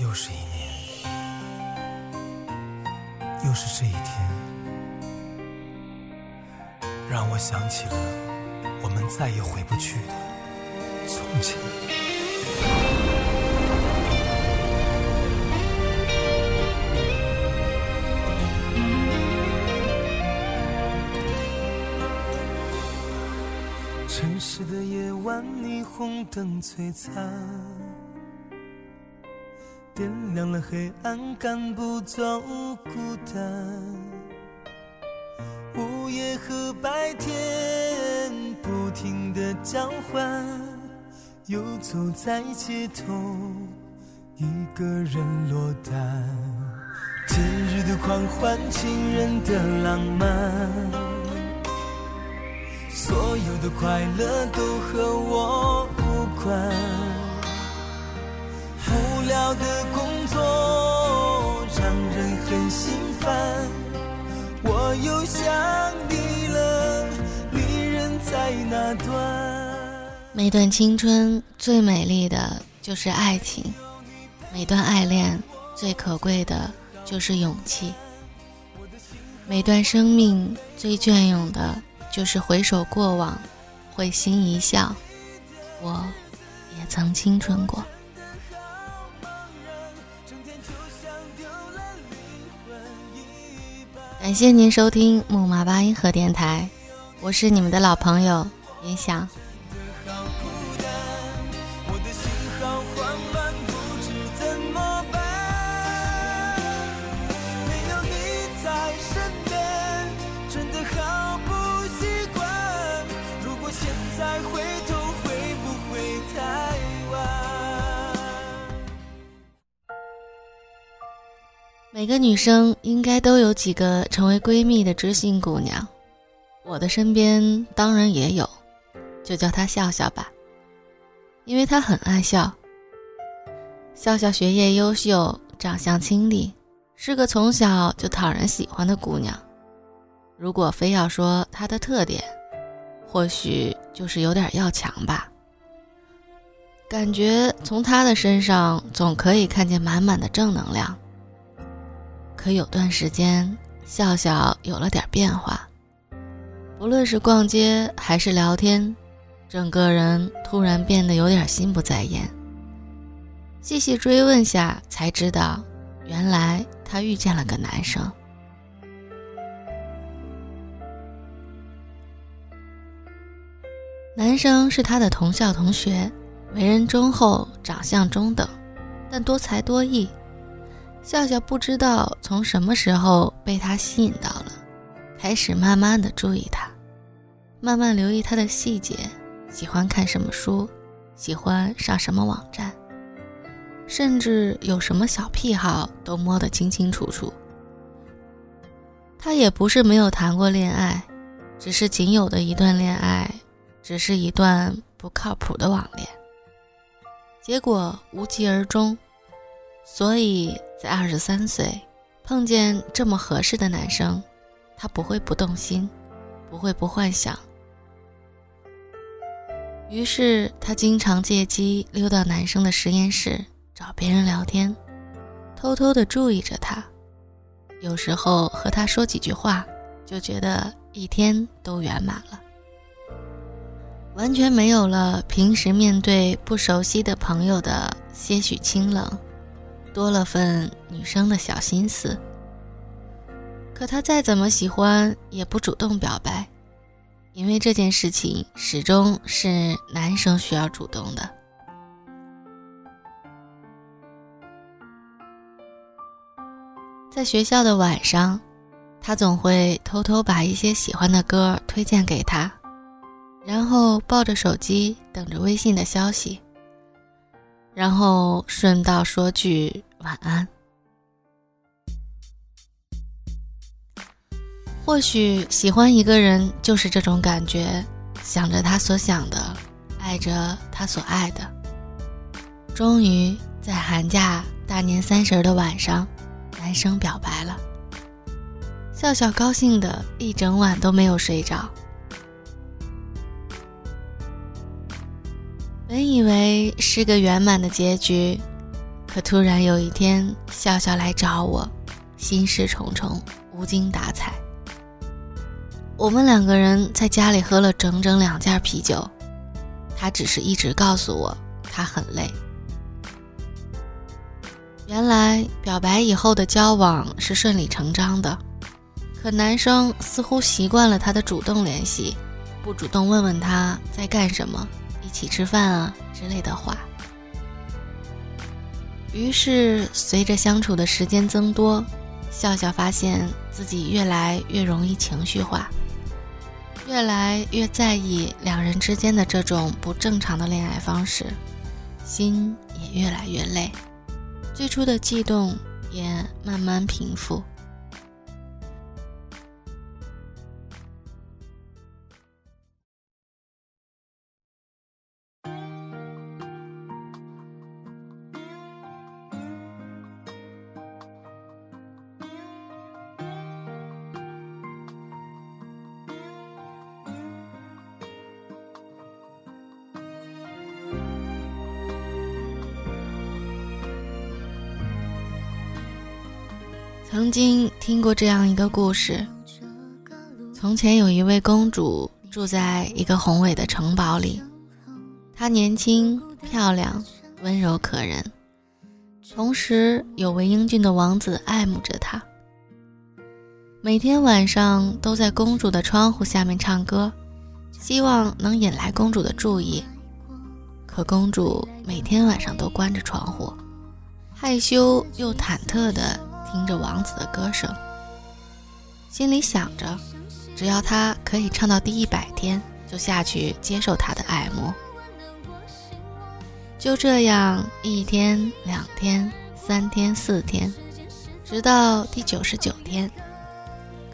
又是一年，又是这一天，让我想起了我们再也回不去的从前。城市的夜晚，霓虹灯璀璨，点亮了黑暗，赶不走孤单。午夜和白天不停的交换，游走在街头，一个人落单。节日的狂欢，情人的浪漫。所有的快乐都和我无关，无聊的工作让人很心烦，我又想你了，你人在哪端？每段青春最美丽的就是爱情，每段爱恋最可贵的就是勇气，每段生命最隽永的。就是回首过往，会心一笑。我也曾青春过。感谢您收听木马八音盒电台，我是你们的老朋友云想。每个女生应该都有几个成为闺蜜的知心姑娘，我的身边当然也有，就叫她笑笑吧，因为她很爱笑。笑笑学业优秀，长相清丽，是个从小就讨人喜欢的姑娘。如果非要说她的特点，或许就是有点要强吧。感觉从她的身上总可以看见满满的正能量。可有段时间，笑笑有了点变化，不论是逛街还是聊天，整个人突然变得有点心不在焉。细细追问下，才知道，原来她遇见了个男生。男生是她的同校同学，为人忠厚，长相中等，但多才多艺。笑笑不知道从什么时候被他吸引到了，开始慢慢的注意他，慢慢留意他的细节，喜欢看什么书，喜欢上什么网站，甚至有什么小癖好都摸得清清楚楚。他也不是没有谈过恋爱，只是仅有的一段恋爱，只是一段不靠谱的网恋，结果无疾而终。所以在二十三岁碰见这么合适的男生，他不会不动心，不会不幻想。于是他经常借机溜到男生的实验室找别人聊天，偷偷的注意着他。有时候和他说几句话，就觉得一天都圆满了，完全没有了平时面对不熟悉的朋友的些许清冷。多了份女生的小心思，可他再怎么喜欢，也不主动表白，因为这件事情始终是男生需要主动的。在学校的晚上，他总会偷偷把一些喜欢的歌推荐给他，然后抱着手机等着微信的消息。然后顺道说句晚安。或许喜欢一个人就是这种感觉，想着他所想的，爱着他所爱的。终于在寒假大年三十的晚上，男生表白了。笑笑高兴的一整晚都没有睡着。本以为是个圆满的结局，可突然有一天，笑笑来找我，心事重重，无精打采。我们两个人在家里喝了整整两件啤酒，他只是一直告诉我他很累。原来表白以后的交往是顺理成章的，可男生似乎习惯了他的主动联系，不主动问问他在干什么，一起吃饭啊之类的话。于是随着相处的时间增多，笑笑发现自己越来越容易情绪化。越来越在意两人之间的这种不正常的恋爱方式，心也越来越累，最初的悸动也慢慢平复。曾经听过这样一个故事：从前有一位公主住在一个宏伟的城堡里，她年轻漂亮、温柔可人，同时有位英俊的王子爱慕着她。每天晚上都在公主的窗户下面唱歌，希望能引来公主的注意。可公主每天晚上都关着窗户，害羞又忐忑的。听着王子的歌声，心里想着，只要他可以唱到第一百天，就下去接受他的爱慕。就这样，一天、两天、三天、四天，直到第九十九天。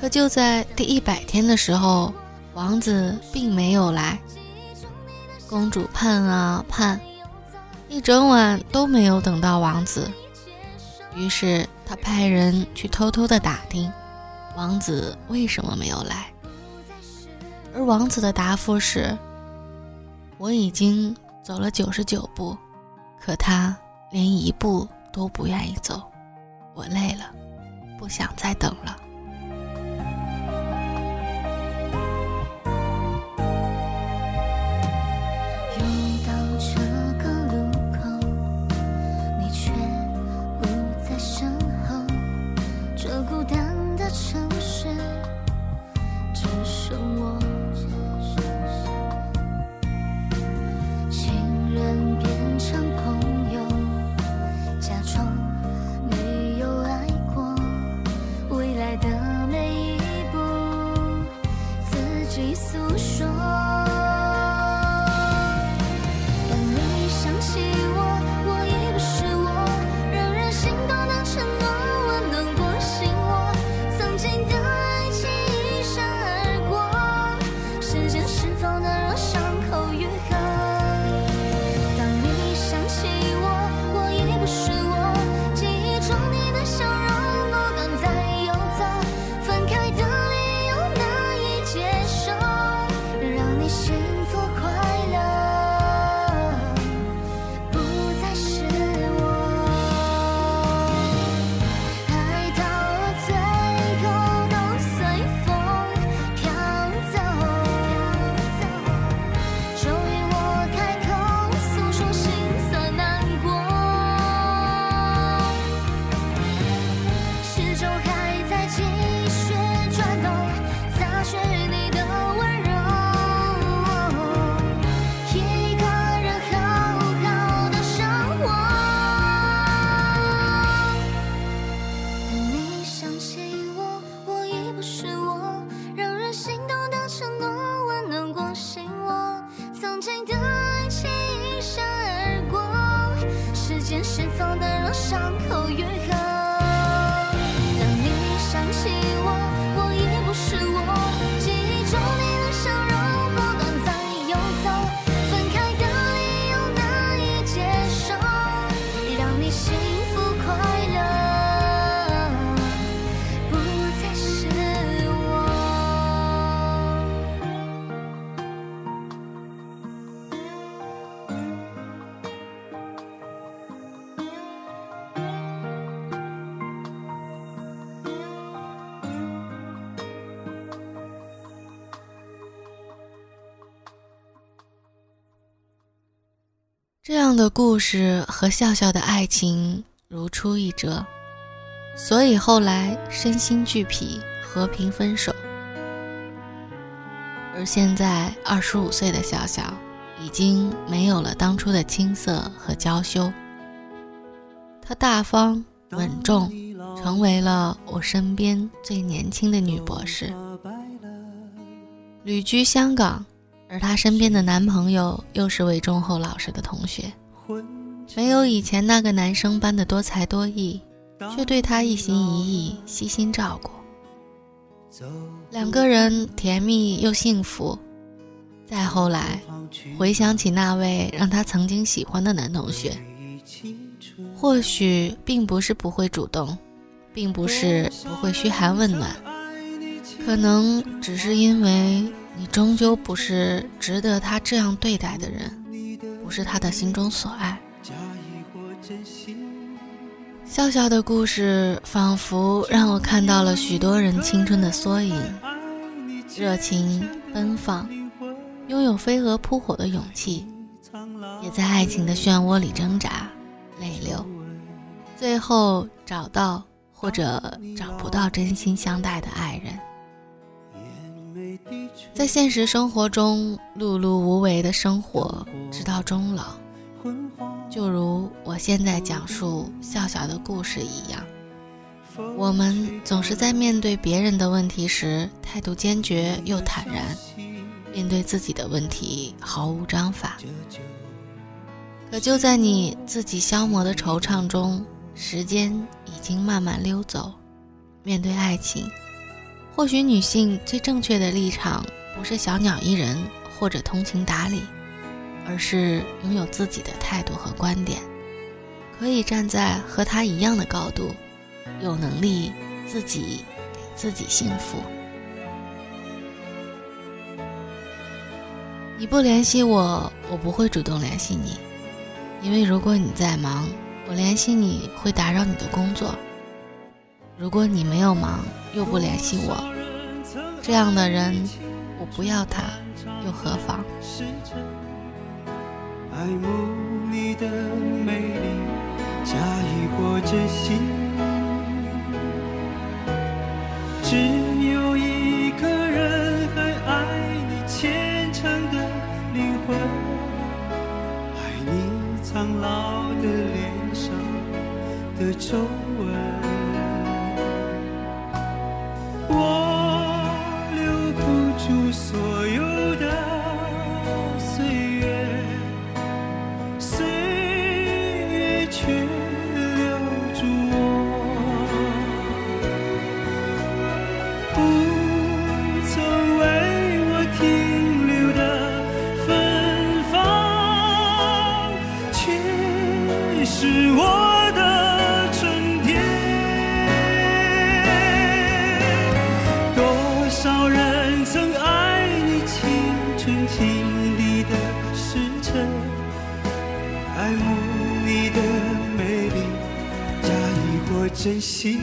可就在第一百天的时候，王子并没有来。公主盼啊盼，一整晚都没有等到王子。于是。他派人去偷偷的打听，王子为什么没有来。而王子的答复是：“我已经走了九十九步，可他连一步都不愿意走。我累了，不想再等了。”诉说。这样的故事和笑笑的爱情如出一辙，所以后来身心俱疲，和平分手。而现在二十五岁的笑笑，已经没有了当初的青涩和娇羞。她大方稳重，成为了我身边最年轻的女博士。旅居香港。而她身边的男朋友又是位忠厚老实的同学，没有以前那个男生般的多才多艺，却对她一心一意、悉心照顾。两个人甜蜜又幸福。再后来，回想起那位让她曾经喜欢的男同学，或许并不是不会主动，并不是不会嘘寒问暖，可能只是因为。你终究不是值得他这样对待的人，不是他的心中所爱。笑笑的故事仿佛让我看到了许多人青春的缩影，热情奔放，拥有飞蛾扑火的勇气，也在爱情的漩涡里挣扎、泪流，最后找到或者找不到真心相待的爱人。在现实生活中碌碌无为的生活，直到终老，就如我现在讲述笑笑的故事一样。我们总是在面对别人的问题时态度坚决又坦然，面对自己的问题毫无章法。可就在你自己消磨的惆怅中，时间已经慢慢溜走。面对爱情。或许女性最正确的立场不是小鸟依人或者通情达理，而是拥有自己的态度和观点，可以站在和他一样的高度，有能力自己给自己幸福。你不联系我，我不会主动联系你，因为如果你在忙，我联系你会打扰你的工作。如果你没有忙，又不联系我，这样的人，我不要他，又何妨？爱慕你的美丽，假意或真心，只有一个人还爱你虔诚的灵魂，爱你苍老的脸上的皱纹。你是我的春天多少人曾爱你青春情意的时辰爱慕你的美丽假意或真心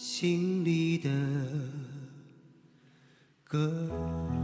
心里的歌。